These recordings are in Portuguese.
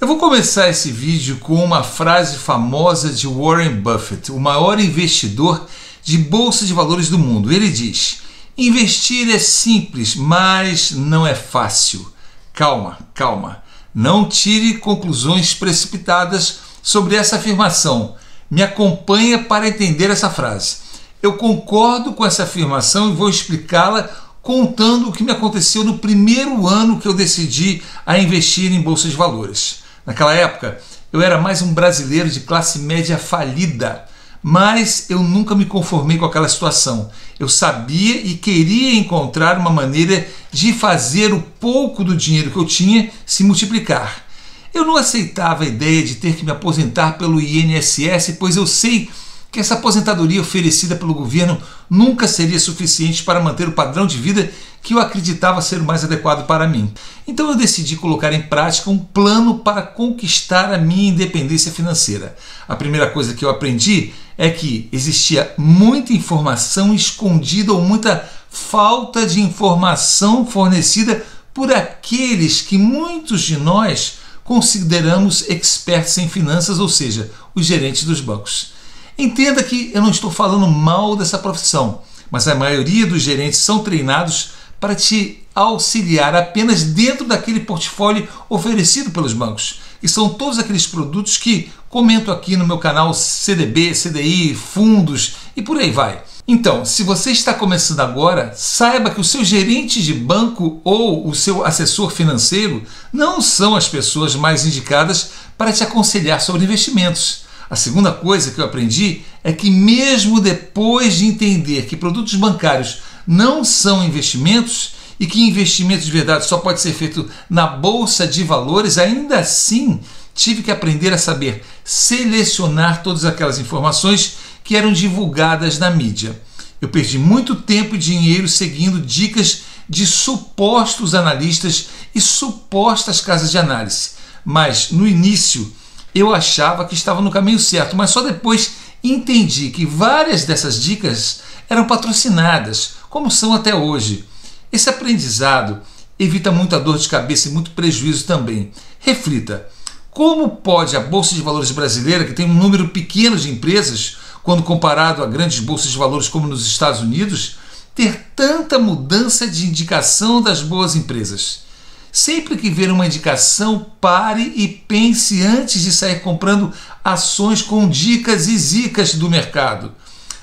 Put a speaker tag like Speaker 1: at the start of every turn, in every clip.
Speaker 1: Eu vou começar esse vídeo com uma frase famosa de Warren Buffett, o maior investidor de bolsa de valores do mundo. Ele diz: Investir é simples, mas não é fácil. Calma, calma. Não tire conclusões precipitadas sobre essa afirmação. Me acompanha para entender essa frase. Eu concordo com essa afirmação e vou explicá-la contando o que me aconteceu no primeiro ano que eu decidi a investir em bolsas de valores. Naquela época, eu era mais um brasileiro de classe média falida, mas eu nunca me conformei com aquela situação. Eu sabia e queria encontrar uma maneira de fazer o pouco do dinheiro que eu tinha se multiplicar. Eu não aceitava a ideia de ter que me aposentar pelo INSS, pois eu sei que essa aposentadoria oferecida pelo governo nunca seria suficiente para manter o padrão de vida que eu acreditava ser o mais adequado para mim. Então eu decidi colocar em prática um plano para conquistar a minha independência financeira. A primeira coisa que eu aprendi é que existia muita informação escondida ou muita falta de informação fornecida por aqueles que muitos de nós consideramos experts em finanças, ou seja, os gerentes dos bancos. Entenda que eu não estou falando mal dessa profissão, mas a maioria dos gerentes são treinados para te auxiliar apenas dentro daquele portfólio oferecido pelos bancos. E são todos aqueles produtos que comento aqui no meu canal CDB, CDI, fundos e por aí vai. Então, se você está começando agora, saiba que o seu gerente de banco ou o seu assessor financeiro não são as pessoas mais indicadas para te aconselhar sobre investimentos. A segunda coisa que eu aprendi é que, mesmo depois de entender que produtos bancários não são investimentos e que investimento de verdade só pode ser feito na bolsa de valores, ainda assim tive que aprender a saber selecionar todas aquelas informações que eram divulgadas na mídia. Eu perdi muito tempo e dinheiro seguindo dicas de supostos analistas e supostas casas de análise. Mas no início eu achava que estava no caminho certo, mas só depois entendi que várias dessas dicas eram patrocinadas, como são até hoje. Esse aprendizado evita muita dor de cabeça e muito prejuízo também. Reflita: como pode a Bolsa de Valores brasileira, que tem um número pequeno de empresas, quando comparado a grandes bolsas de valores como nos Estados Unidos, ter tanta mudança de indicação das boas empresas? Sempre que ver uma indicação, pare e pense antes de sair comprando ações com dicas e zicas do mercado.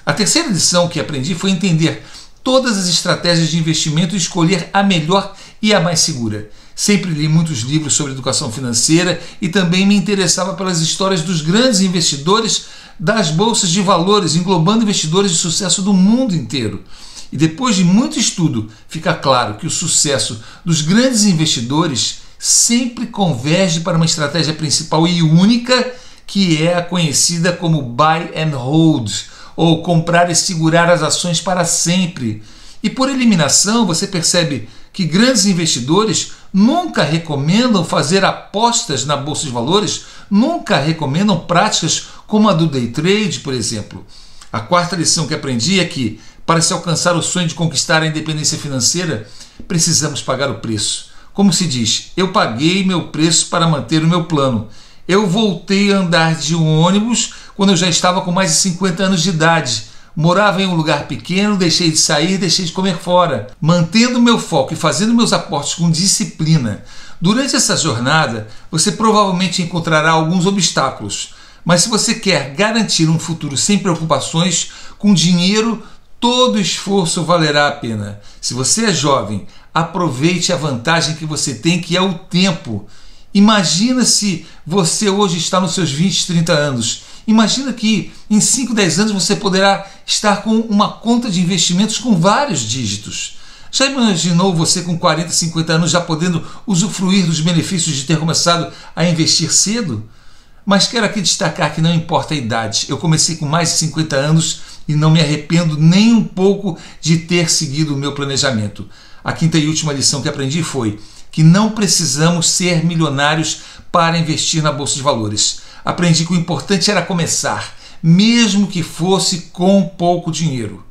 Speaker 1: A terceira lição que aprendi foi entender todas as estratégias de investimento e escolher a melhor e a mais segura. Sempre li muitos livros sobre educação financeira e também me interessava pelas histórias dos grandes investidores das bolsas de valores, englobando investidores de sucesso do mundo inteiro. E depois de muito estudo, fica claro que o sucesso dos grandes investidores sempre converge para uma estratégia principal e única, que é a conhecida como buy and hold, ou comprar e segurar as ações para sempre. E por eliminação, você percebe que grandes investidores nunca recomendam fazer apostas na bolsa de valores, nunca recomendam práticas como a do day trade, por exemplo. A quarta lição que aprendi é que para se alcançar o sonho de conquistar a independência financeira, precisamos pagar o preço. Como se diz, eu paguei meu preço para manter o meu plano. Eu voltei a andar de um ônibus quando eu já estava com mais de 50 anos de idade. Morava em um lugar pequeno, deixei de sair, deixei de comer fora, mantendo meu foco e fazendo meus aportes com disciplina. Durante essa jornada, você provavelmente encontrará alguns obstáculos, mas se você quer garantir um futuro sem preocupações, com dinheiro todo esforço valerá a pena. Se você é jovem, aproveite a vantagem que você tem, que é o tempo. Imagina se você hoje está nos seus 20, 30 anos. Imagina que em 5, 10 anos você poderá estar com uma conta de investimentos com vários dígitos. Já imaginou você com 40, 50 anos já podendo usufruir dos benefícios de ter começado a investir cedo? Mas quero aqui destacar que não importa a idade. Eu comecei com mais de 50 anos e não me arrependo nem um pouco de ter seguido o meu planejamento. A quinta e última lição que aprendi foi que não precisamos ser milionários para investir na bolsa de valores. Aprendi que o importante era começar, mesmo que fosse com pouco dinheiro.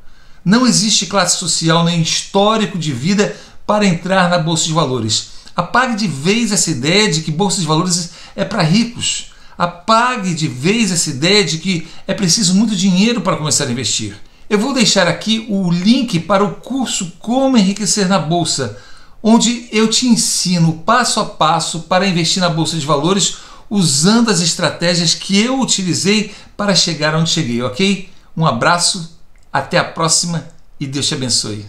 Speaker 1: Não existe classe social nem histórico de vida para entrar na bolsa de valores. Apague de vez essa ideia de que bolsa de valores é para ricos. Apague de vez essa ideia de que é preciso muito dinheiro para começar a investir. Eu vou deixar aqui o link para o curso Como Enriquecer na Bolsa, onde eu te ensino passo a passo para investir na Bolsa de Valores usando as estratégias que eu utilizei para chegar onde cheguei, ok? Um abraço, até a próxima e Deus te abençoe.